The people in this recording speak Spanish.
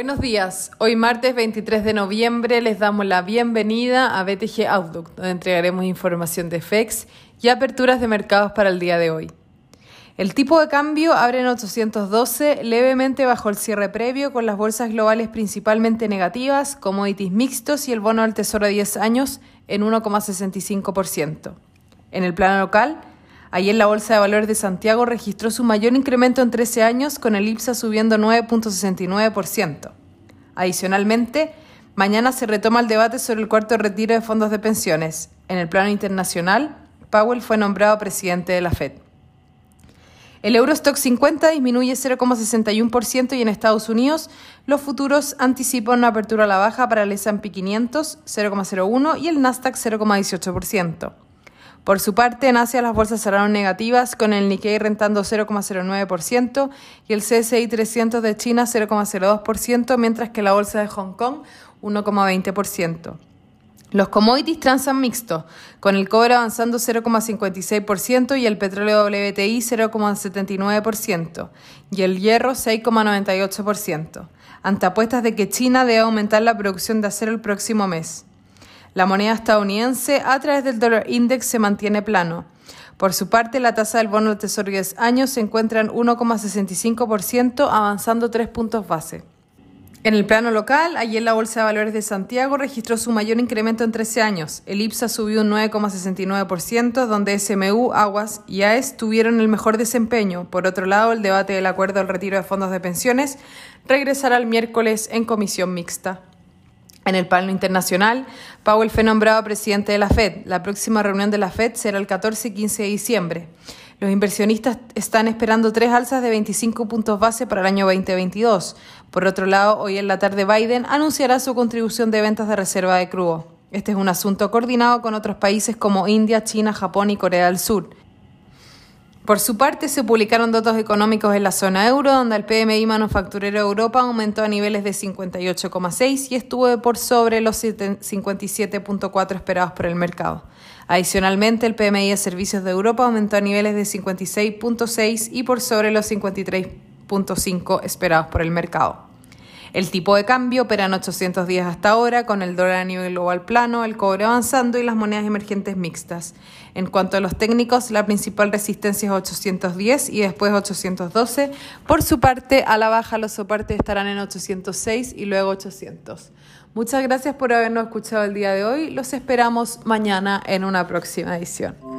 Buenos días. Hoy martes 23 de noviembre les damos la bienvenida a BTG Outlook, donde entregaremos información de FEX y aperturas de mercados para el día de hoy. El tipo de cambio abre en 812, levemente bajo el cierre previo, con las bolsas globales principalmente negativas, commodities mixtos y el bono del Tesoro de 10 años en 1,65%. En el plano local, Ayer la Bolsa de Valores de Santiago registró su mayor incremento en 13 años, con el IPSA subiendo 9.69%. Adicionalmente, mañana se retoma el debate sobre el cuarto retiro de fondos de pensiones. En el plano internacional, Powell fue nombrado presidente de la Fed. El Eurostock 50 disminuye 0,61% y en Estados Unidos los futuros anticipan una apertura a la baja para el S&P 500 0,01 y el Nasdaq 0,18%. Por su parte, en Asia las bolsas cerraron negativas, con el Nikkei rentando 0,09% y el CSI 300 de China 0,02%, mientras que la bolsa de Hong Kong 1,20%. Los commodities transan mixtos, con el cobre avanzando 0,56% y el petróleo WTI 0,79% y el hierro 6,98%, ante apuestas de que China debe aumentar la producción de acero el próximo mes. La moneda estadounidense a través del dólar index se mantiene plano. Por su parte, la tasa del bono del Tesoro de 10 años se encuentra en 1,65%, avanzando 3 puntos base. En el plano local, ayer la Bolsa de Valores de Santiago registró su mayor incremento en 13 años. El IPSA subió un 9,69%, donde SMU, Aguas y AES tuvieron el mejor desempeño. Por otro lado, el debate del acuerdo al retiro de fondos de pensiones regresará el miércoles en comisión mixta. En el plano internacional, Powell fue nombrado presidente de la Fed. La próxima reunión de la Fed será el 14 y 15 de diciembre. Los inversionistas están esperando tres alzas de 25 puntos base para el año 2022. Por otro lado, hoy en la tarde Biden anunciará su contribución de ventas de reserva de crudo. Este es un asunto coordinado con otros países como India, China, Japón y Corea del Sur. Por su parte, se publicaron datos económicos en la zona euro, donde el PMI manufacturero de Europa aumentó a niveles de 58,6 y estuvo por sobre los 57,4 esperados por el mercado. Adicionalmente, el PMI de servicios de Europa aumentó a niveles de 56,6 y por sobre los 53,5 esperados por el mercado. El tipo de cambio opera en 800 días hasta ahora, con el dólar a nivel global plano, el cobre avanzando y las monedas emergentes mixtas. En cuanto a los técnicos, la principal resistencia es 810 y después 812. Por su parte, a la baja los soportes estarán en 806 y luego 800. Muchas gracias por habernos escuchado el día de hoy. Los esperamos mañana en una próxima edición.